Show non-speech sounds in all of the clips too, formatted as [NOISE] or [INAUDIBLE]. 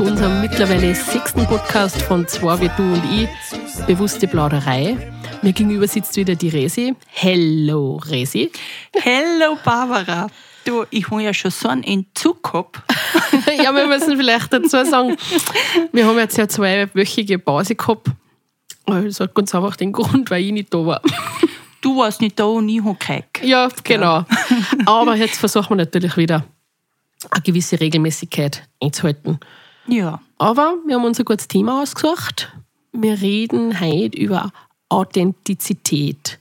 Zu unserem mittlerweile sechsten Podcast von Zwei wie du und ich, Bewusste Plauderei. Mir gegenüber sitzt wieder die Resi. Hello, Resi. Hello, Barbara. Du, ich habe ja schon so einen Entzug gehabt. [LAUGHS] ja, wir müssen vielleicht dazu sagen, wir haben jetzt ja zweiwöchige Pause gehabt. Das hat ganz einfach den Grund, weil ich nicht da war. Du warst nicht da und ich habe gekriegt. Ja, genau. Aber jetzt versuchen wir natürlich wieder eine gewisse Regelmäßigkeit einzuhalten. Ja. Aber wir haben uns ein gutes Thema ausgesucht. Wir reden heute über Authentizität.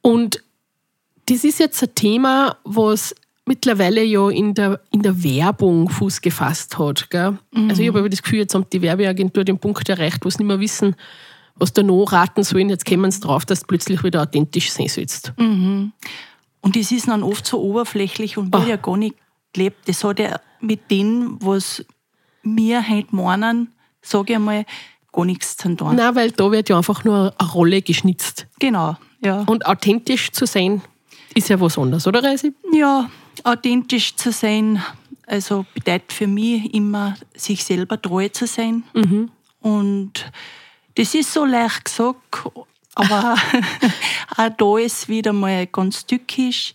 Und das ist jetzt ein Thema, was mittlerweile ja in der, in der Werbung Fuß gefasst hat. Gell? Mhm. Also ich habe das Gefühl, jetzt haben die Werbeagentur den Punkt erreicht, wo sie nicht mehr wissen, was da noch raten sollen. Jetzt kommen sie drauf, dass du plötzlich wieder authentisch sein sollst. Mhm. Und das ist dann oft so oberflächlich und wird oh. ja gar nicht gelebt. Das hat ja mit dem, was wir heute meinen, sage ich einmal, gar nichts zu tun. Nein, weil da wird ja einfach nur eine Rolle geschnitzt. Genau, ja. Und authentisch zu sein, ist ja was anderes, oder Reisi? Ja, authentisch zu sein, also bedeutet für mich immer, sich selber treu zu sein. Mhm. Und das ist so leicht gesagt, aber [LAUGHS] [LAUGHS] auch da ist wieder mal ganz tückisch,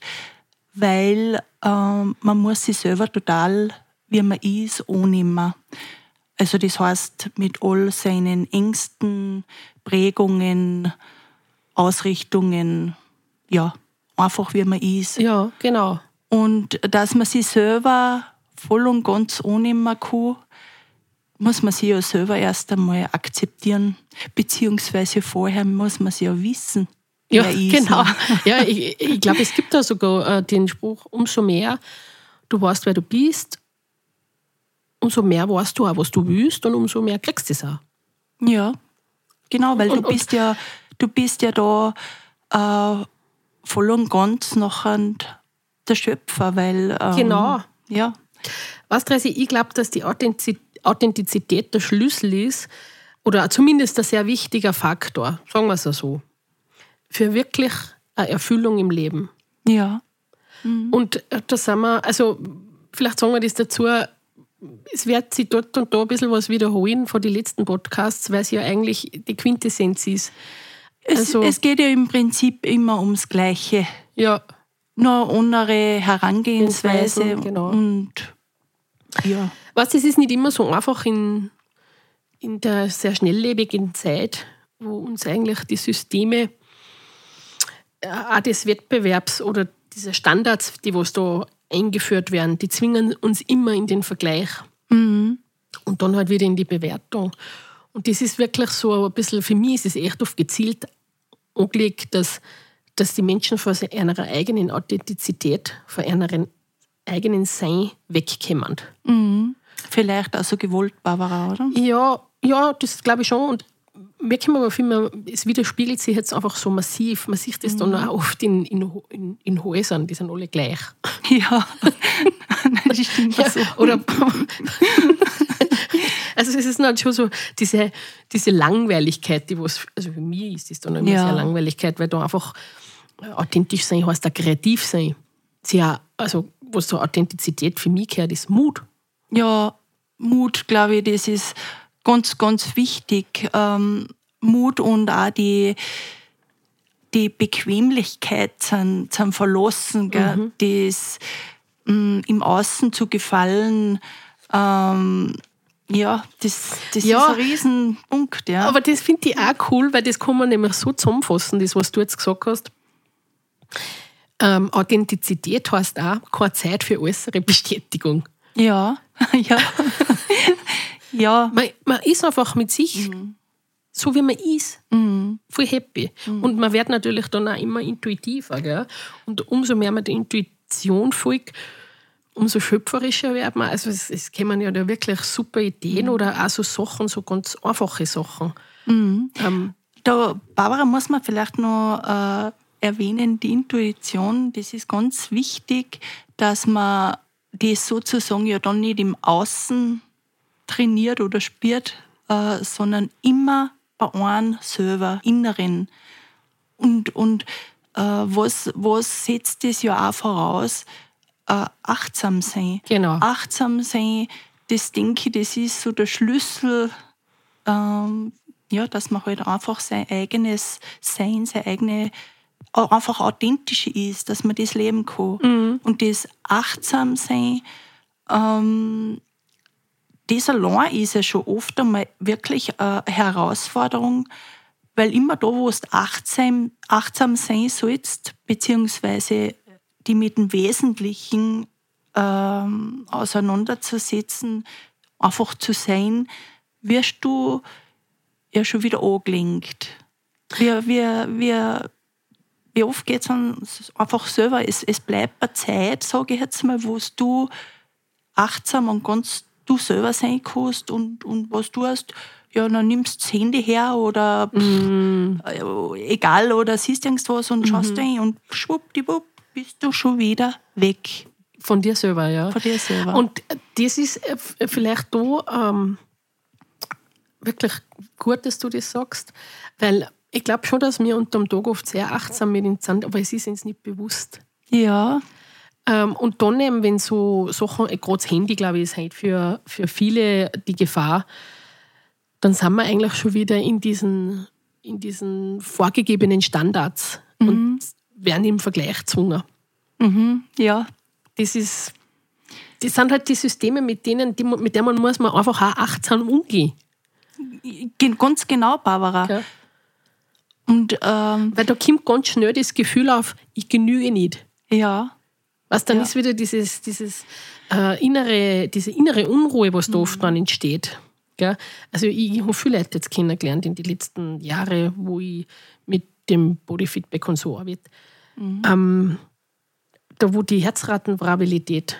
weil ähm, man muss sich selber total, wie man ist, annehmen. Also das heißt, mit all seinen Ängsten, Prägungen, Ausrichtungen, ja, einfach wie man ist. Ja, genau. Und dass man sich selber voll und ganz annehmen kann, muss man sich ja selber erst einmal akzeptieren, beziehungsweise vorher muss man sich ja wissen. Ja, genau. [LAUGHS] Ja, ich, ich glaube, es gibt da sogar äh, den Spruch, umso mehr du weißt, wer du bist, umso mehr weißt du auch, was du willst und umso mehr kriegst du es auch. Ja, genau, weil und, du bist ja, du bist ja da äh, voll und ganz nachher der Schöpfer, weil ähm, genau. Ja. Weißt du, ich glaube, dass die Authentizität der Schlüssel ist oder zumindest ein sehr wichtiger Faktor, sagen wir es so, für wirklich eine Erfüllung im Leben. Ja. Mhm. Und äh, da sind wir, also vielleicht sagen wir das dazu, es wird sich dort und da ein bisschen was wiederholen von den letzten Podcasts, weil es ja eigentlich die Quintessenz ist. Also, es, es geht ja im Prinzip immer ums Gleiche. Ja. Nur andere Herangehensweise genau. und ja. Was, es ist nicht immer so einfach in, in der sehr schnelllebigen Zeit, wo uns eigentlich die Systeme äh, auch des Wettbewerbs oder diese Standards, die was da eingeführt werden, die zwingen uns immer in den Vergleich. Mhm. Und dann halt wieder in die Bewertung. Und das ist wirklich so ein bisschen, für mich ist es echt oft gezielt angelegt, dass, dass die Menschen vor ihrer eigenen Authentizität, vor ihren eigenen Sein wegkommen. Mhm. Vielleicht also gewollt, Barbara, oder? Ja, ja, das glaube ich schon. Und mir kommt aber viel mehr, es widerspiegelt sich jetzt einfach so massiv. Man sieht das mhm. dann auch oft in, in, in, Häusern, die sind alle gleich. [LAUGHS] Ja, [LAUGHS] das stimmt ja, so. Oder [LAUGHS] also es ist halt schon so diese, diese Langweiligkeit, die was, also für mich ist das dann immer ja. sehr Langweiligkeit, weil da einfach authentisch sein heißt, da kreativ sein. Sehr, also was zur Authentizität für mich gehört, ist Mut. Ja, Mut, glaube ich, das ist ganz, ganz wichtig. Ähm, Mut und auch die, die Bequemlichkeit zum, zum Verlassen, gell? Mhm. das mh, mm, im Außen zu gefallen. Ähm, ja, das, das ja, ist ein Riesenpunkt. Ja. Aber das finde ich auch cool, weil das kann man nämlich so zusammenfassen, das, was du jetzt gesagt hast. Ähm, Authentizität heißt auch keine Zeit für äußere [LAUGHS] Bestätigung. Ja, [LAUGHS] ja. Ja. Man, man, ist einfach mit sich, mhm. so wie man ist, mhm. voll happy. Mhm. Und man wird natürlich dann auch immer intuitiver. Gell? Und umso mehr man der Intuition folgt, umso schöpferischer wird man. Also es, es kommen ja da wirklich super Ideen mhm. oder auch so Sachen, so ganz einfache Sachen. Mhm. Ähm, da, Barbara, muss man vielleicht noch äh, erwähnen, die Intuition, das ist ganz wichtig, dass man das sozusagen ja dann nicht im Außen trainiert oder spürt, äh, sondern immer bei einem selber, inneren. Und, und äh, was, was setzt das ja auch voraus? Äh, achtsam sein. Genau. Achtsam sein, das denke ich, das ist so der Schlüssel, ähm, ja, dass man halt einfach sein eigenes Sein, sein eigene einfach authentisch ist, dass man das leben kann. Mhm. Und das achtsam sein, ähm, das allein ist ja schon oft einmal wirklich eine Herausforderung, weil immer da, wo du achtsam, achtsam sein sollst, beziehungsweise die mit dem Wesentlichen ähm, auseinanderzusetzen, einfach zu sein, wirst du ja schon wieder angelenkt. Wir, wir, wir, wie oft geht es einfach selber, es, es bleibt eine Zeit, sage ich jetzt mal, wo du achtsam und ganz du selber sein kannst und, und was du hast, ja, dann nimmst du das Handy her oder mm. äh, egal oder siehst irgendwas und schaust mm rein und schwuppdiwupp bist du schon wieder weg. Von dir selber, ja. Von dir selber. Und das ist äh, vielleicht da ähm, wirklich gut, dass du das sagst, weil ich glaube schon, dass wir unter dem Tag oft sehr achtsam mit uns sind, aber es ist uns nicht bewusst. Ja. Ähm, und dann eben, wenn so Sachen, äh, gerade das Handy, glaube ich, ist halt für, für viele die Gefahr, dann sind wir eigentlich schon wieder in diesen, in diesen vorgegebenen Standards mhm. und werden im Vergleich gezwungen. Mhm. Ja. Das ist, das sind halt die Systeme, mit denen, die, mit denen man muss man einfach auch achtsam umgehen. Ganz genau, Barbara. Ja. Und, ähm, Weil da kommt ganz schnell das Gefühl auf, ich genüge nicht. Ja. Was dann ja. ist wieder dieses, dieses äh, innere, diese innere Unruhe, was da mhm. oft dann entsteht. Gell? Also ich, ich habe viele Leute jetzt kennengelernt in den letzten Jahren, wo ich mit dem Bodyfeedback und so arbeite. Mhm. Ähm, da wo die Herzratenvariabilität,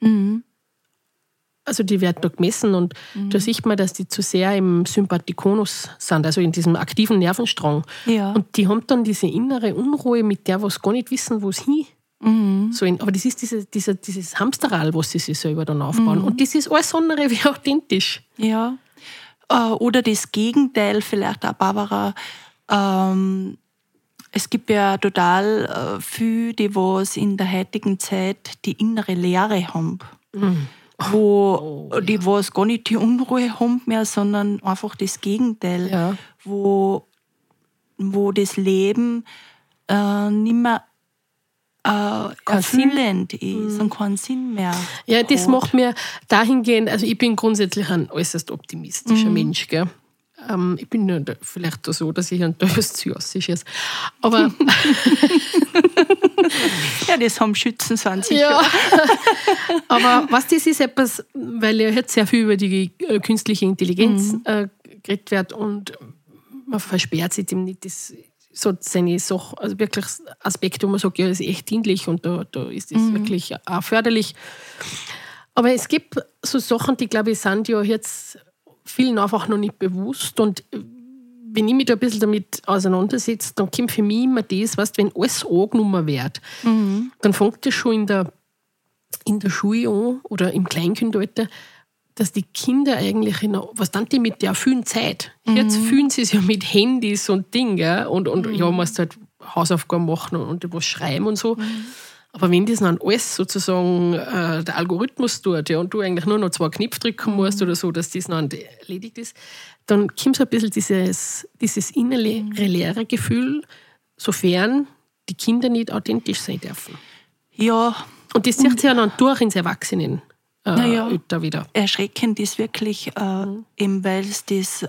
mhm. also die wird da gemessen und mhm. da sieht man, dass die zu sehr im Sympathikonus sind, also in diesem aktiven Nervenstrang. Ja. Und die haben dann diese innere Unruhe, mit der was gar nicht wissen, wo es hin Mhm. So in, aber das ist diese, diese, dieses Hamsterrad, was sie sich selber dann aufbauen. Mhm. Und das ist alles andere wie authentisch. Ja. Äh, oder das Gegenteil vielleicht auch, Barbara. Ähm, es gibt ja total äh, viele, die was in der heutigen Zeit die innere Leere haben. Mhm. Wo oh, die ja. was gar nicht die Unruhe haben mehr, sondern einfach das Gegenteil. Ja. Wo, wo das Leben äh, nicht mehr äh, erfüllend ist und keinen Sinn mehr. Ja, das hat. macht mir dahingehend, also ich bin grundsätzlich ein äußerst optimistischer mhm. Mensch, gell? Ähm, ich bin nur vielleicht so, dass ich ein teures Zyosisch ist. Aber. [LAUGHS] ja, das haben Schützen sind sicher. Ja. [LAUGHS] Aber was das ist etwas, weil ja jetzt sehr viel über die äh, künstliche Intelligenz mhm. äh, geredet wird und man versperrt sich dem nicht. Das so seine Sachen, also wirklich Aspekte, wo man sagt, ja, das ist echt dienlich und da, da ist das mhm. wirklich auch förderlich. Aber es gibt so Sachen, die, glaube ich, sind ja jetzt vielen einfach noch nicht bewusst. Und wenn ich mich da ein bisschen damit auseinandersetze, dann kommt für mich immer das, weißt, wenn alles angenommen wird, mhm. dann fängt das schon in der, in der Schule an oder im Kleinkindalter, dass die Kinder eigentlich, in, was dann die mit der vielen Zeit? Mhm. Jetzt fühlen sie es ja mit Handys und Dingen und, und mhm. ja, musst halt Hausaufgaben machen und, und was schreiben und so. Mhm. Aber wenn das dann alles sozusagen äh, der Algorithmus tut ja, und du eigentlich nur noch zwei Knöpfe drücken mhm. musst oder so, dass das dann erledigt ist, dann kommt so ein bisschen dieses, dieses innere mhm. leere Gefühl, sofern die Kinder nicht authentisch sein dürfen. Ja. Und das sieht sich ja dann durch ins Erwachsenen äh, naja, wieder. Erschreckend ist wirklich, äh, mhm. eben weil es das, äh,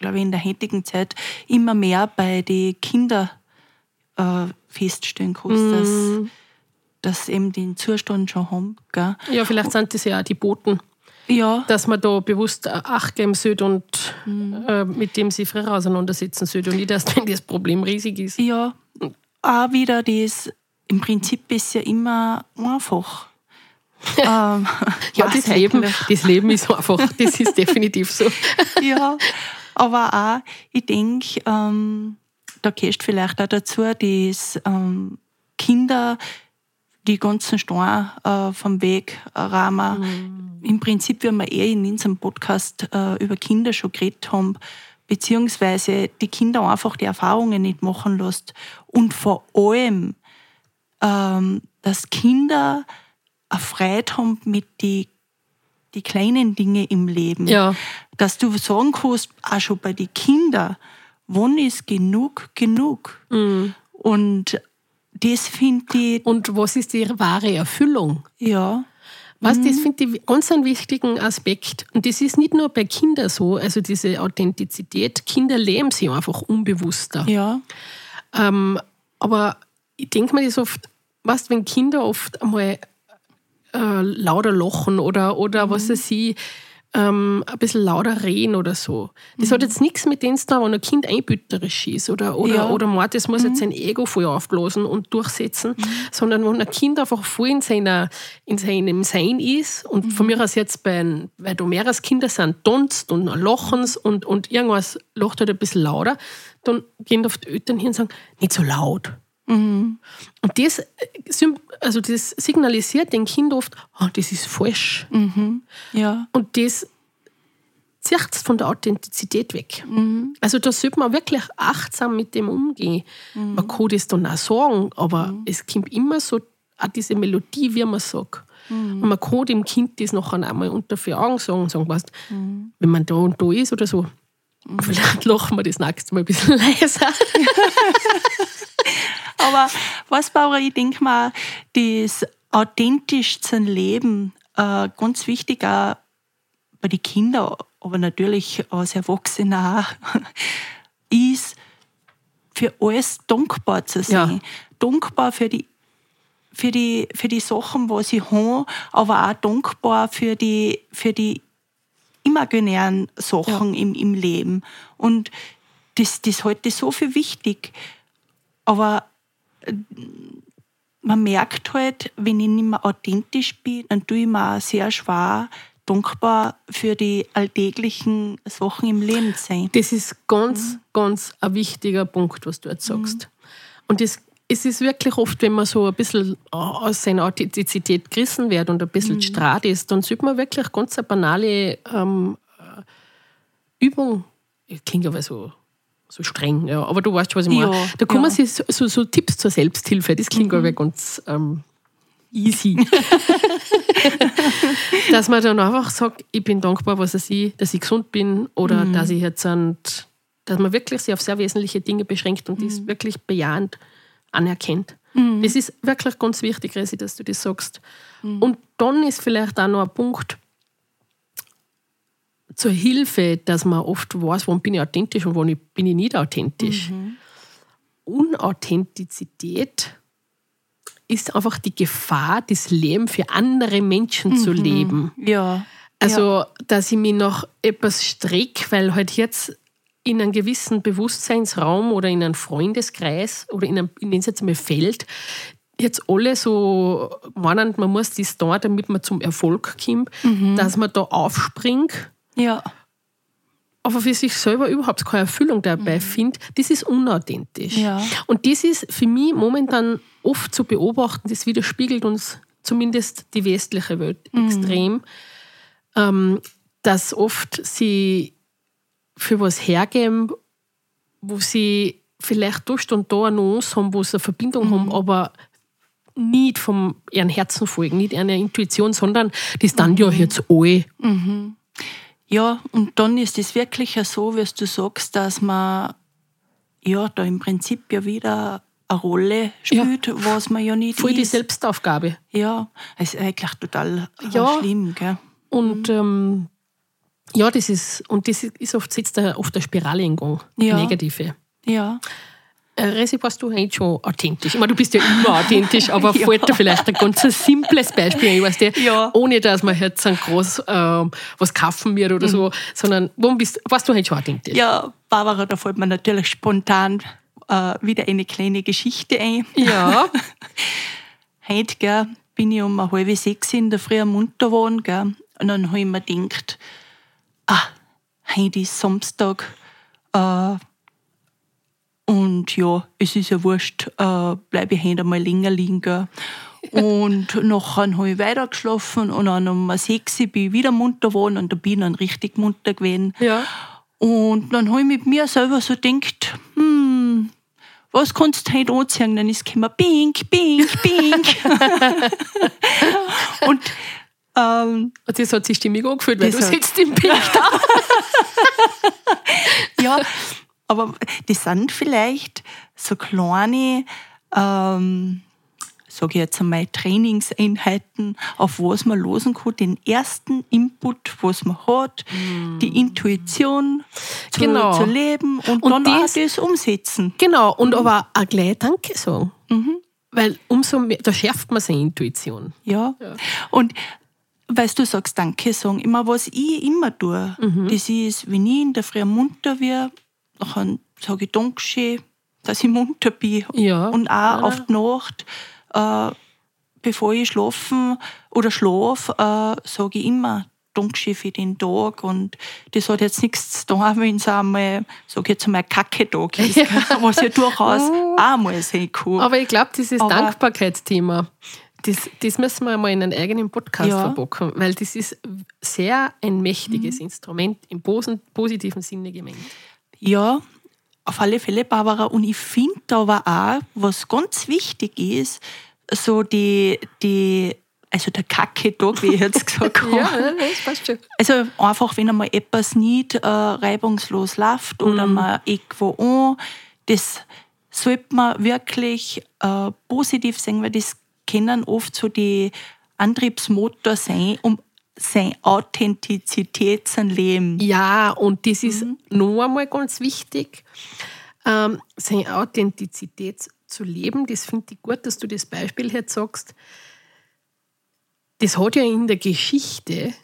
glaube ich, in der heutigen Zeit immer mehr bei den Kindern äh, feststellen kannst, mhm. dass, dass eben den Zustand schon haben. Gell? Ja, vielleicht sind das ja auch die Boten. Ja. Dass man da bewusst Acht geben sollte und mhm. äh, mit dem sie früher auseinandersetzen sollte und nicht erst, wenn [LAUGHS] das Problem riesig ist. Ja, auch wieder das, im Prinzip ist ja immer einfach ähm, [LAUGHS] ja, das Leben, das Leben ist einfach, das ist definitiv so. [LAUGHS] ja, aber auch, ich denke, ähm, da gehst vielleicht auch dazu, dass ähm, Kinder die ganzen Steine äh, vom Weg äh, rahmen. Mhm. Im Prinzip, wie wir eh in unserem Podcast äh, über Kinder schon geredet haben, beziehungsweise die Kinder einfach die Erfahrungen nicht machen lässt. Und vor allem, ähm, dass Kinder eine Freude haben mit den die kleinen Dinge im Leben. Ja. Dass du sagen kannst, auch schon bei den Kindern, wann ist genug genug? Mhm. Und das finde ich, Und was ist die wahre Erfüllung? ja, Was, das finde ich ganz einen wichtigen Aspekt. Und das ist nicht nur bei Kindern so, also diese Authentizität. Kinder leben sie einfach unbewusster. ja, Ähm, aber ich denke mir das oft, weißt, wenn Kinder oft einmal äh, lauter lachen oder, oder was weiß ich, ähm, ein bisschen lauter reden oder so. Das hat jetzt nichts mit denen zu tun, wenn ein Kind einbüterisch ist oder, oder, Ja. oder meint, das muss jetzt sein Ego voll aufblasen und durchsetzen, sondern wenn ein Kind einfach voll in, seiner, in seinem Sein ist und von mir aus jetzt, bei, weil da mehrere Kinder sind, tanzt und lachen und, und irgendwas lacht halt ein bisschen lauter, dann gehen oft die Eltern hin und sagen, nicht so laut. Und das, äh, also das signalisiert dem Kind oft, ah, das ist falsch. ja, Und das zieht es von der Authentizität weg. Also da sollte man wirklich achtsam mit dem umgehen. Man kann das dann auch sagen, aber es kommt immer so auch diese Melodie, wie man sagt. Und man kann dem Kind das nachher einmal unter vier Augen sagen und sagen, weißt, wenn man da und da ist oder so, [LAUGHS] vielleicht lachen wir das nächste Mal ein bisschen leiser. [LAUGHS] Aber was, Barbara, ich denke mal, das authentischste Leben, äh, ganz wichtig auch bei den Kindern, aber natürlich als Erwachsener auch, [LAUGHS] ist, für alles dankbar zu sein. Ja. Dankbar für die, für, die, für die Sachen, was sie haben, aber auch dankbar für die, für die imaginären Sachen im, im Leben. Und das, das halte ich so für wichtig. Aber äh, man merkt halt, wenn ich nicht mehr authentisch bin, dann tue ich mir sehr schwer, dankbar für die alltäglichen Sachen im Leben zu sein. Das ist ganz, ganz ein wichtiger Punkt, was du jetzt sagst. Und das, es ist wirklich oft, wenn man so ein bisschen aus seiner Authentizität gerissen wird und ein bisschen mhm. strahlt ist, dann sollte man wirklich ganz eine banale ähm, äh, Übung, klingt aber so, so streng, ja, aber du weißt schon, was ich meine. Ja, da man ja. sich so, so, so Tipps zur Selbsthilfe, das klingt aber ganz ähm, easy. [LAUGHS] [LAUGHS] dass man dann einfach sagt, ich bin dankbar, was ich, dass ich gesund bin oder dass ich jetzt und dass man wirklich sich auf sehr wesentliche Dinge beschränkt und das wirklich bejahend anerkennt. Das ist wirklich ganz wichtig, Resi, dass du das sagst. Und dann ist vielleicht auch noch ein Punkt zur Hilfe, dass man oft weiß, wann bin ich authentisch und wann bin ich nicht authentisch. Unauthentizität ist einfach die Gefahr, das Leben für andere Menschen zu leben. Ja. Also, dass ich mich nach etwas strecke, weil halt jetzt in einem gewissen Bewusstseinsraum oder in einem Freundeskreis oder in einem, in den jetzt mal Feld, jetzt alle so meinen, man muss das da, damit man zum Erfolg kommt, dass man da aufspringt, Ja. aber für sich selber überhaupt keine Erfüllung dabei findet, das ist unauthentisch. Ja. Und das ist für mich momentan oft zu beobachten, das widerspiegelt uns zumindest die westliche Welt extrem, ähm, dass oft sie für was hergeben, wo sie vielleicht durch und da eine Nuance haben, wo sie eine Verbindung haben, aber nicht vom ihren Herzen folgen, nicht einer Intuition, sondern das dann ja jetzt alle. Ja, und dann ist es wirklich ja so, wie du sagst, dass man ja da im Prinzip ja wieder eine Rolle spielt, was man ja nicht Voll die ist. Selbstaufgabe. Ja, es ist eigentlich total äh, Ja. schlimm, gell? Und ähm, ja, das ist, und das ist oft, setzt da oft eine Spirale in Gang, Ja. negative. Ja. Äh, Resi, warst du eigentlich schon authentisch? Ich meine, du bist ja immer authentisch, [LAUGHS] aber Ja. fällt dir vielleicht ein ganz simples Beispiel ein, weißt du, Ja. ohne dass man jetzt ein groß ähm, was kaufen wird oder so, sondern wo bist, warst du eigentlich schon authentisch? Mhm. Ja, Barbara, da fällt mir natürlich spontan äh, wieder eine kleine Geschichte ein. Ja. [LAUGHS] Heute gell, bin ich um halb sechs in der Früh am munter geworden. Gell, und dann habe ich mir gedacht, ah, heute ist Samstag. Äh, und ja, es ist ja wurscht, äh, bleibe ich heute mal länger liegen. Gell. [LAUGHS] Und nachher habe ich weitergeschlafen und dann um sechs bin ich wieder munter geworden und da bin ich dann richtig munter gewesen. Ja. Und dann habe ich mit mir selber so gedacht, hm, was kannst du heute anziehen? Dann ist es gekommen, pink, pink, pink. [LAUGHS] [LAUGHS] und Ähm, das hat sich stimmig angefühlt, weil du sitzt im Bild da. [LAUGHS] ja, aber das sind vielleicht so kleine, ähm, sage ich jetzt einmal, Trainingseinheiten, auf was man losen kann, den ersten Input, was man hat, die Intuition zu, Genau. zu leben und, Und dann das- auch das umsetzen. Genau, und aber auch gleich Danke sagen. Mhm. Weil umso mehr, da schärft man seine Intuition. Ja. Und weil du sagst, Danke sagen, immer was ich immer tue, Mhm. das ist, wenn ich in der Früh munter werde, dann sage ich Dankeschön, dass ich munter bin. Ja. Und auch Ja. auf die Nacht, äh, bevor ich schlafen oder schlafe, äh, sage ich immer Dankeschön für den Tag. Und das hat jetzt nichts zu tun, [LAUGHS] wenn es einmal, sage ich jetzt einmal, ein Kacke-Tag ist, was ja durchaus [LAUGHS] auch mal sein kann. Aber ich glaube, dieses Dankbarkeitsthema, das, das müssen wir mal in einen eigenen Podcast Ja. verpacken, weil das ist sehr ein mächtiges Instrument im positiven Sinne gemeint. Ja, auf alle Fälle, Barbara. Und ich finde aber auch, was ganz wichtig ist, so die, die also der Kacke-Tag, wie ich jetzt gesagt [LAUGHS] habe. das passt schon. Also einfach, wenn einmal etwas nicht äh, reibungslos läuft oder man irgendwo an, das sollte man wirklich äh, positiv sehen, weil das können oft so die Antriebsmotor sein, um seine Authentizität zu leben. Ja, und das ist noch einmal ganz wichtig, ähm, seine Authentizität zu leben. Das finde ich gut, dass du das Beispiel jetzt sagst. Das hat ja in der Geschichte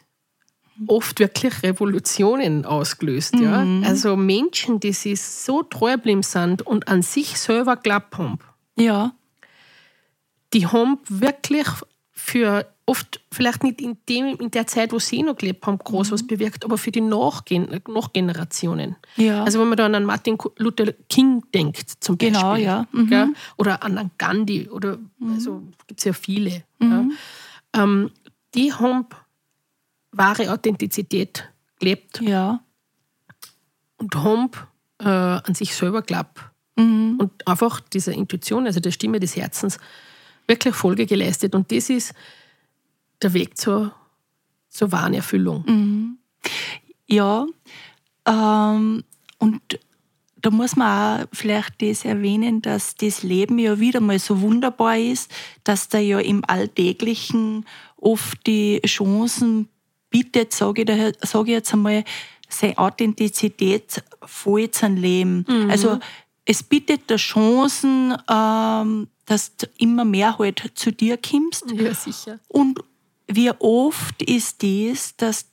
oft wirklich Revolutionen ausgelöst. Ja? Also Menschen, die sich so treu geblieben sind und an sich selber geglaubt haben, Ja, die haben wirklich für oft vielleicht nicht in, dem, in der Zeit, wo sie noch gelebt haben, groß was bewirkt, aber für die Nachgen Nachgenerationen. Ja. Also wenn man da an Martin Luther King denkt, zum Beispiel. Genau, ja. Mhm. Oder an Gandhi, oder also gibt es ja viele. Ja. Ähm, die haben wahre Authentizität gelebt ja. und haben äh, an sich selber geglaubt. Mhm. Und einfach dieser Intuition, also der Stimme des Herzens, wirklich Folge geleistet. Und das ist der Weg zur, zur wahren Erfüllung. Mhm. Ja, ähm, und da muss man auch vielleicht das erwähnen, dass das Leben ja wieder mal so wunderbar ist, dass da ja im Alltäglichen oft die Chancen bietet, sage ich, daher- sage ich jetzt einmal, seine Authentizität voll zu leben. Also es bietet da Chancen, ähm, dass du immer mehr halt zu dir kommst. Ja, sicher. Und wie oft ist das, dass,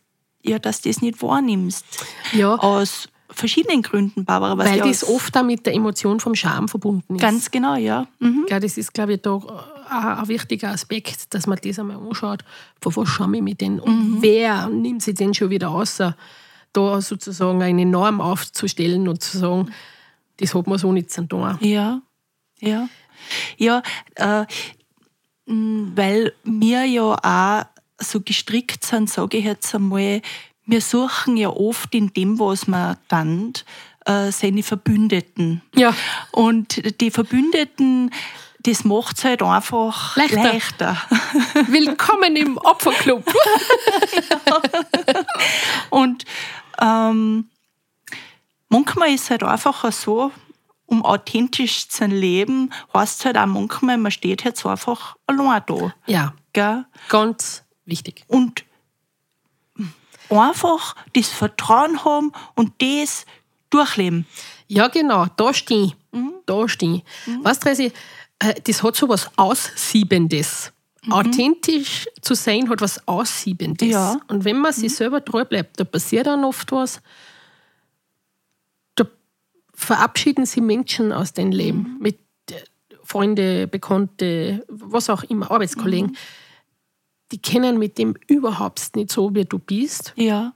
ja, dass du das nicht wahrnimmst? Ja. Aus verschiedenen Gründen, Barbara. Weil ja das oft auch mit der Emotion vom Scham verbunden ist. Ganz genau, ja. Mhm. Gell, das ist, glaube ich, da auch ein wichtiger Aspekt, dass man das einmal anschaut. Vor was schaue ich mich denn? Und wer nimmt sich denn schon wieder außer da sozusagen eine Norm aufzustellen und zu sagen, das hat man so nicht zu tun. Ja, ja. Ja, äh, weil wir ja auch so gestrickt sind, sage ich jetzt einmal, wir suchen ja oft in dem, was man dann, äh, seine Verbündeten. Ja. Und die Verbündeten, das macht es halt einfach Leichter. leichter. [LAUGHS] Willkommen im Opferclub. [LAUGHS] Und ähm, manchmal ist es halt einfach so, um authentisch zu leben, heißt es halt auch manchmal, man steht jetzt einfach allein da. ja, Gell? ganz wichtig. Und einfach das Vertrauen haben und das durchleben. Ja, genau, da stehe ich. Da stehe ich. Weißt du, äh, das hat so was Aussiebendes. Authentisch zu sein hat was Aussiebendes. Ja. Und wenn man sich selber treu bleibt, da passiert dann oft was, verabschieden sie Menschen aus deinem Leben. Mit äh, Freunde, Bekannte, was auch immer, Arbeitskollegen. Die kennen mit dem überhaupt nicht so, wie du bist. Ja.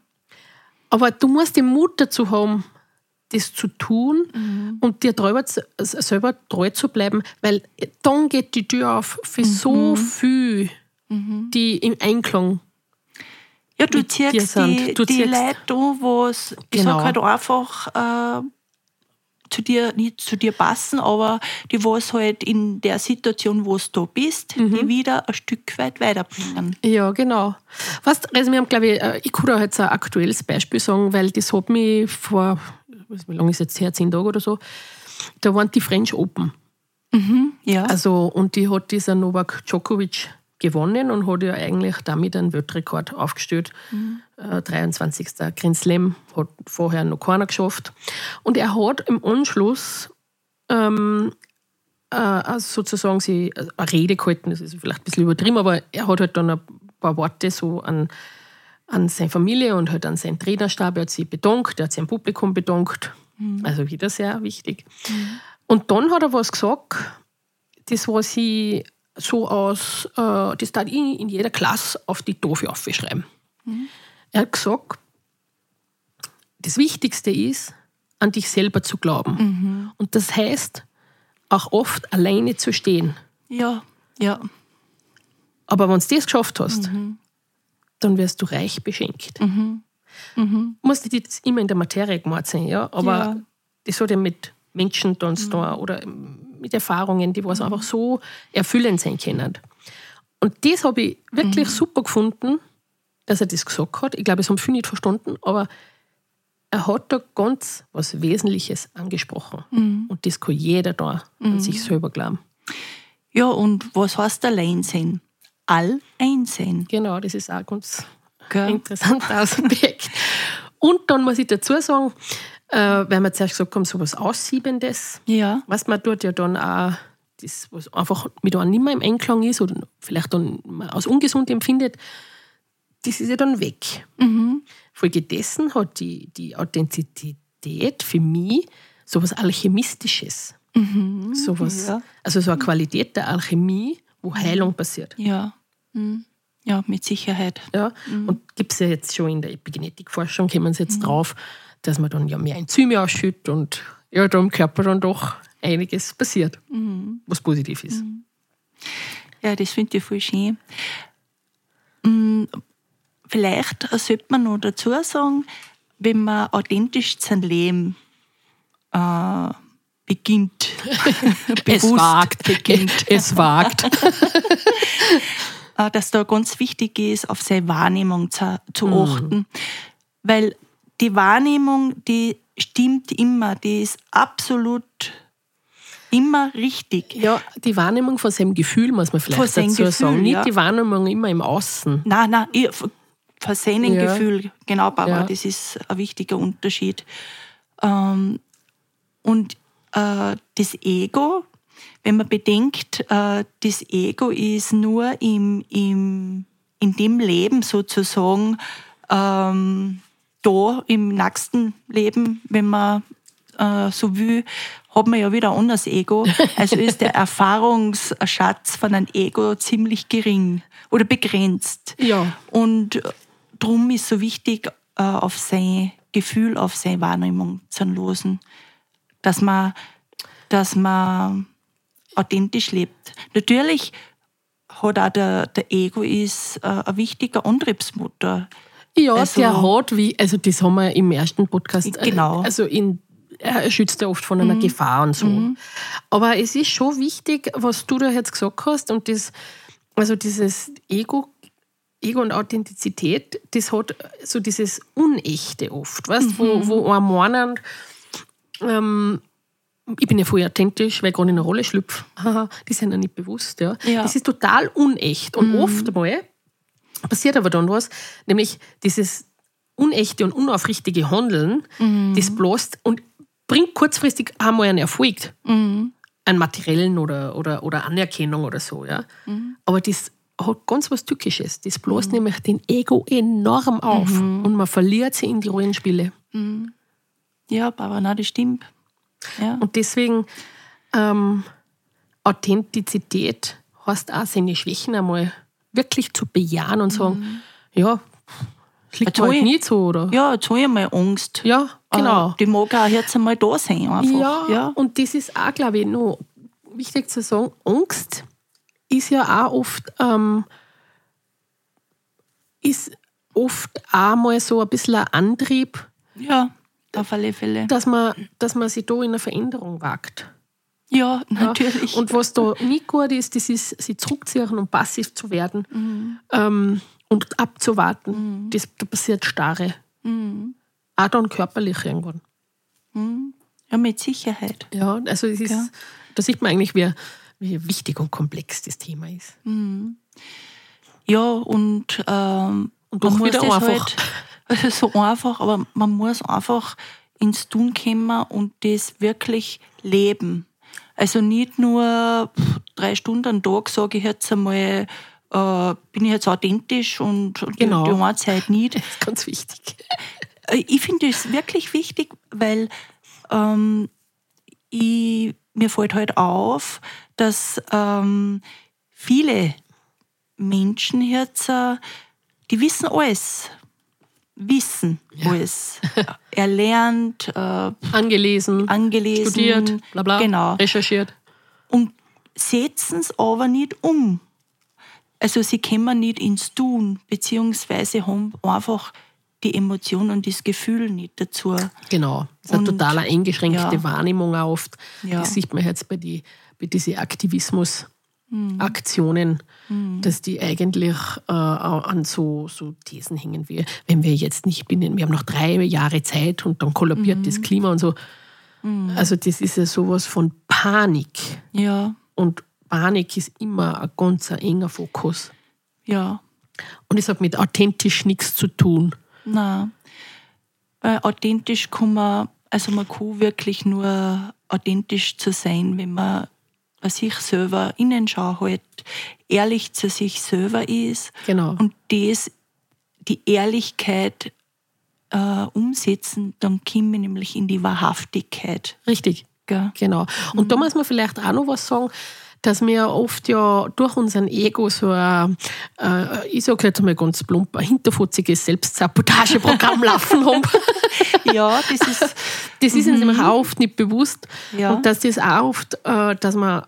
Aber du musst den Mut dazu haben, das zu tun und dir treu, selber treu zu bleiben, weil dann geht die Tür auf für so viel, die im Einklang. Ja, du ziehst die, die Leute an, was, ich Genau. sag halt einfach, äh, zu dir, nicht zu dir passen, aber die was halt in der Situation, wo du da bist, Mhm. die wieder ein Stück weit weiterbringen. Ja, genau. Weißt, also wir haben, glaube ich, äh, ich kann jetzt ein aktuelles Beispiel sagen, weil das hat mich vor, was- wie lange ist jetzt her, zehn Tage oder so, da waren die French Open. Ja. Also, und die hat dieser Novak Djokovic gewonnen und hat ja eigentlich damit einen Weltrekord aufgestellt. Äh, 23. Grand Slam hat vorher noch keiner geschafft. Und er hat im Anschluss ähm, äh, also sozusagen sie, also eine Rede gehalten, das ist vielleicht ein bisschen übertrieben, aber er hat halt dann ein paar Worte so an, an seine Familie und halt an seinen Trainerstab. Er hat sich bedankt, er hat am Publikum bedankt. Also wieder sehr wichtig. Und dann hat er was gesagt, das was sie so aus, äh, das darf ich in jeder Klasse auf die Tafel aufschreiben. Er hat gesagt, das Wichtigste ist, an dich selber zu glauben. Und das heißt, auch oft alleine zu stehen. ja, ja. Aber wenn du das geschafft hast, dann wirst du reich beschenkt. Muss nicht jetzt immer in der Materie gemacht sein, ja, aber Ja. das hat ja mit Menschen zu tun oder mit Erfahrungen, die was einfach so erfüllend sein können. Und das habe ich wirklich super gefunden, dass er das gesagt hat. Ich glaube, es haben viele nicht verstanden, aber er hat da ganz was Wesentliches angesprochen. Und das kann jeder da an sich selber glauben. Ja, und was heißt allein sein? All einsehen. Genau, das ist auch ganz Gell? interessanter [LAUGHS] Aspekt. Und dann muss ich dazu sagen, äh, wir zuerst gesagt haben, so was Aussiebendes, Ja. was man tut ja dann auch, das, was einfach mit einem nicht mehr im Einklang ist oder vielleicht dann als ungesund empfindet, das ist ja dann weg. Mhm. Folge dessen hat die, die Authentizität für mich so was Alchemistisches. Mhm. ja. Also so eine Qualität der Alchemie, wo Heilung passiert. Ja. Mhm. Ja, mit Sicherheit. Ja? Und gibt es ja jetzt schon in der Epigenetikforschung, kommen sie jetzt drauf, dass man dann ja mehr Enzyme ausschüttet und ja, da im Körper dann doch einiges passiert, was positiv ist. Ja, das finde ich voll schön. Mm, Vielleicht sollte man noch dazu sagen, wenn man authentisch sein Leben äh, beginnt, [LAUGHS] bewusst beginnt, [LAUGHS] Es wagt. [LAUGHS] dass da ganz wichtig ist, auf seine Wahrnehmung zu, zu achten. Weil die Wahrnehmung, die stimmt immer, die ist absolut immer richtig. Ja, die Wahrnehmung von seinem Gefühl muss man vielleicht dazu sagen. Gefühl, Nicht ja. die Wahrnehmung immer im Außen. Nein, nein, ich, von seinem Ja. Gefühl, genau, Barbara, Ja. das ist ein wichtiger Unterschied. Ähm, und äh, das Ego, wenn man bedenkt, äh, das Ego ist nur im, im, in dem Leben sozusagen ähm, da im nächsten Leben, wenn man äh, so will, hat man ja wieder ein anderes Ego. Also ist der [LAUGHS] Erfahrungsschatz von einem Ego ziemlich gering oder begrenzt. Ja. Und darum ist so wichtig, äh, auf sein Gefühl, auf seine Wahrnehmung zu losen, dass man, dass man authentisch lebt. Natürlich hat auch der, der Ego ist äh, ein wichtiger Antriebsmotor. Ja, Also- der hat, wie, also das haben wir im ersten Podcast. äh, Genau. Also in, er schützt ja oft von einer Gefahr und so. Aber es ist schon wichtig, was du da jetzt gesagt hast und das, also dieses Ego, Ego und Authentizität, das hat so dieses Unechte oft, weißt wo, wo ein meinen, ähm, ich bin ja voll authentisch, weil ich gerade in eine Rolle schlüpfe. [LAUGHS] Die sind ja nicht bewusst. Ja. Ja. Das ist total unecht. Und oft mal passiert aber dann was, nämlich dieses unechte und unaufrichtige Handeln, das bloßt und bringt kurzfristig einmal einen Erfolg, einen materiellen oder, oder, oder Anerkennung oder so. Ja. Aber das hat ganz was Tückisches. Das bloßt nämlich den Ego enorm auf und man verliert sie in die Rollenspiele. Ja, Barbara, nein, das stimmt. Ja. Und deswegen ähm, Authentizität heißt auch, seine Schwächen einmal wirklich zu bejahen und sagen, ja, es liegt halt nicht so, oder? ja, jetzt habe ich mal Angst. Ja, genau. Äh, die mag auch jetzt einmal da sein. Einfach. Ja, ja. und das ist auch, glaube ich, noch wichtig zu sagen. Angst ist ja auch oft, ähm, ist oft auch mal so ein bisschen ein Antrieb, ja. auf alle Fälle. dass man, dass man sich da in eine Veränderung wagt. Ja, Ja. natürlich. Und was da nicht gut ist, das ist, sich zurückziehen und passiv zu werden ähm, und abzuwarten. Das, da passiert Starre. Auch dann körperlich irgendwann. ja, mit Sicherheit. Ja, also es ist, Ja. da sieht man eigentlich, wie, wie wichtig und komplex das Thema ist. Ja, und, ähm, Und doch wieder das einfach. Halt, [LAUGHS] so einfach, aber man muss einfach ins Tun kommen und das wirklich leben. Also nicht nur drei Stunden am Tag sage ich jetzt einmal, äh, bin ich jetzt authentisch und, und Genau. die, die eine Zeit nicht. [LAUGHS] Das ist ganz wichtig. Äh, Ich finde es wirklich wichtig, weil ähm, ich, mir fällt halt auf, dass ähm, viele Menschen jetzt, äh, die wissen alles. Wissen alles. [LAUGHS] Erlernt, äh, Angelesen, angelesen. studiert, bla bla, Genau. recherchiert. Und setzen es aber nicht um. Also sie kommen nicht ins Tun, beziehungsweise haben einfach die Emotion und das Gefühl nicht dazu. Genau. Das ist eine total eingeschränkte ja. Wahrnehmung oft. Ja. Das sieht man jetzt bei, die, bei diesen Mhm. Aktivismus-Aktionen, dass die eigentlich äh, an so, so Thesen hängen wie, wenn wir jetzt nicht binnen, wir haben noch drei Jahre Zeit und dann kollabiert Mhm. das Klima und so. Also das ist ja sowas von Panik. Ja, Und Panik ist immer ein ganz enger Fokus. ja, Und es hat mit authentisch nichts zu tun. na. Weil authentisch kann man, also man kann wirklich nur authentisch zu sein, wenn man bei sich selber Innenschau halt ehrlich zu sich selber ist Genau. und das, die Ehrlichkeit äh, umsetzen, dann kommen wir nämlich in die Wahrhaftigkeit. Richtig. Gell? Genau. Und da muss man vielleicht auch noch was sagen, dass wir oft ja durch unseren Ego so ein, äh, ich sage jetzt mal ganz plump, ein hinterfutziges Selbstsabotageprogramm [LAUGHS] laufen haben. Ja, das ist, Das ist uns nämlich auch oft nicht bewusst. Ja. Und dass das auch oft, äh, dass man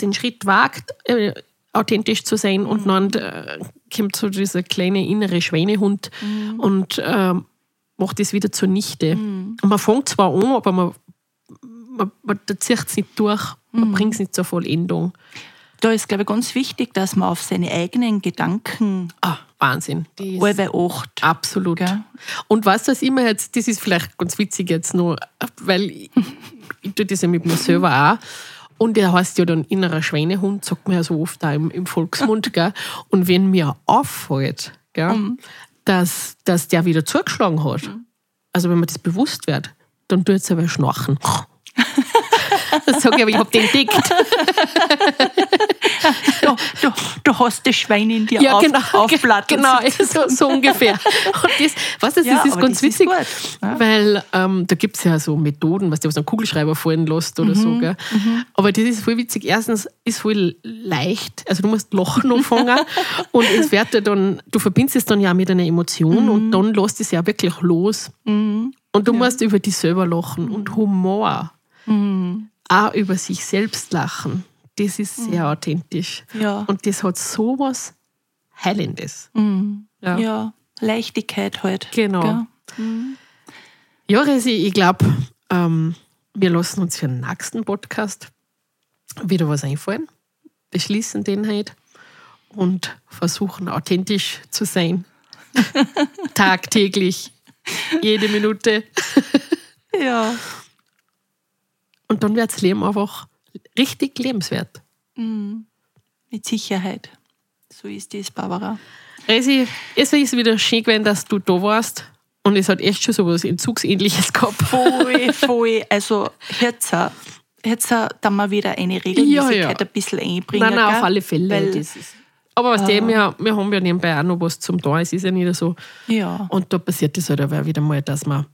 den Schritt wagt, äh, authentisch zu sein und dann äh, kommt so dieser kleine innere Schweinehund und äh, macht das wieder zunichte. Und man fängt zwar an, aber man, man, man zieht es nicht durch, man bringt es nicht zur Vollendung. da ist, glaube ich, ganz wichtig, dass man auf seine eigenen Gedanken Ah, Wahnsinn. Allweil acht. Absolut. Gell? Und weißt du, was immer jetzt, das ist vielleicht ganz witzig jetzt noch, weil ich, [LAUGHS] ich tue das ja mit mir selber auch. Und der heißt ja dann innerer Schweinehund, sagt man ja so oft auch im, im Volksmund. [LAUGHS] Gell? Und wenn mir auffällt, gell, dass, dass der wieder zugeschlagen hat, also wenn man das bewusst wird, dann tut es aber schnarchen. Das sage ich, aber ich habe den entdeckt. Du, du, du hast das Schwein in dir Ja, auf, genau. aufplatten. Genau, [LAUGHS] so, so ungefähr. Und das, weißt du, das Ja, ist aber ganz das ist witzig, ja. weil ähm, da gibt es ja so Methoden, was du einen Kugelschreiber fallen lässt oder Mhm, so. Gell? Aber das ist voll witzig. Erstens ist voll leicht, also du musst lachen anfangen [LAUGHS] und es wird ja dann, du verbindest es dann ja mit einer Emotion Mhm. und dann lässt es ja wirklich los. Und du musst über dich selber lachen und Humor. Mhm. Auch über sich selbst lachen. Das ist sehr authentisch. Ja. Und das hat sowas Heilendes. Ja. Ja, Leichtigkeit halt. Genau. Gell? Ja, Resi, ich glaube, ähm, wir lassen uns für den nächsten Podcast wieder was einfallen, beschließen den halt und versuchen authentisch zu sein. [LAUGHS] Tagtäglich, jede Minute. Ja. Und dann wird das Leben einfach richtig lebenswert. Mit Sicherheit. So ist das, Barbara. Resi, es ist wieder schön gewesen, dass du da warst. Und es hat echt schon so was Entzugsähnliches gehabt. Voll, [LAUGHS] voll. Also, jetzt, äh, jetzt äh, da mal wieder eine Regelmäßigkeit Ja, ja. ein bisschen einbringen. Nein, nein, auf alle Fälle. Weil, aber was dem, wir, wir haben ja nebenbei auch noch was zum Tun. Es ist ja nicht so. ja. Und da passiert es halt aber wieder mal, dass man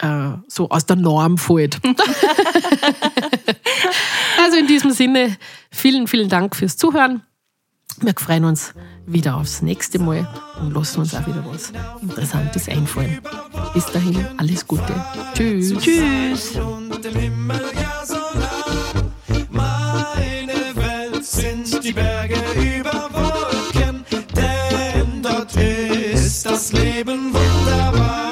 äh, so aus der Norm fällt. [LAUGHS] also in diesem Sinne, vielen, vielen Dank fürs Zuhören. Wir freuen uns wieder aufs nächste Mal und lassen uns auch wieder was Interessantes einfallen. Bis dahin, alles Gute. Tschüss. Tschüss. Meine Welt sind die Berge über Wolken, denn dort ist das Leben wunderbar.